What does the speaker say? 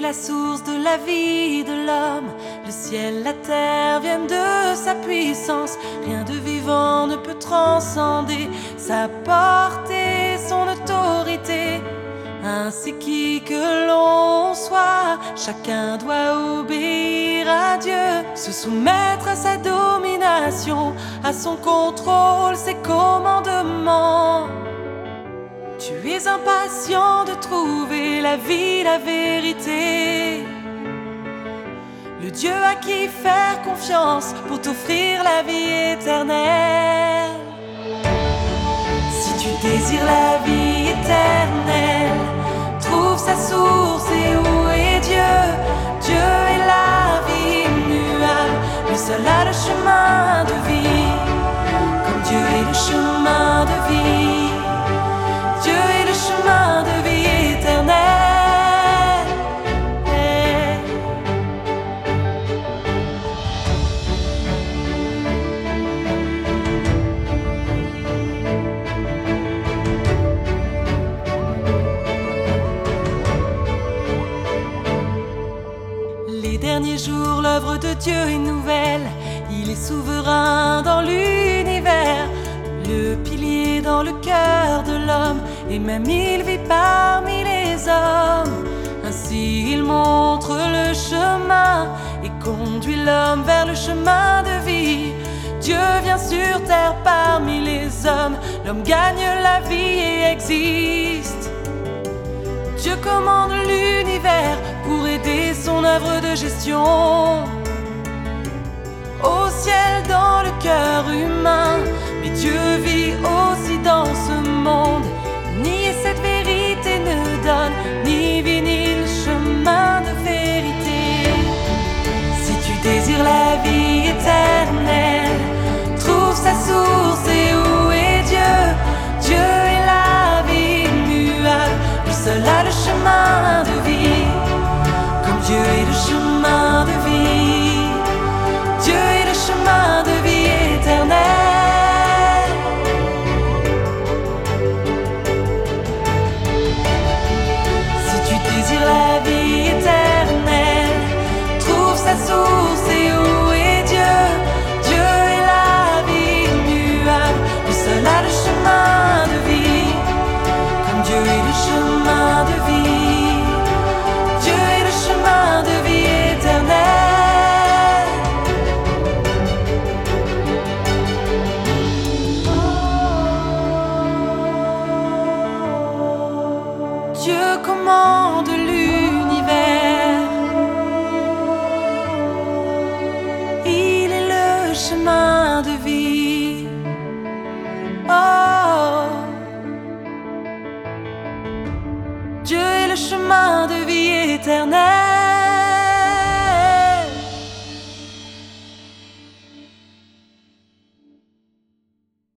la source de la vie de l'homme. Le ciel, la terre viennent de sa puissance. Rien de vivant ne peut transcender sa portée, son autorité. Ainsi qui que l'on soit, chacun doit obéir à Dieu, se soumettre à sa domination, à son contrôle, ses commandements. Tu es impatient de trouver la vie, la vérité. Le Dieu à qui faire confiance pour t'offrir la vie éternelle. Si tu désires la l'œuvre de Dieu est nouvelle. Il est souverain dans l'univers, le pilier dans le cœur de l'homme, et même il vit parmi les hommes. Ainsi il montre le chemin et conduit l'homme vers le chemin de vie. Dieu vient sur terre parmi les hommes, l'homme gagne la vie et existe. Dieu commande l'univers pour aider son œuvre de gestion. Dieu commande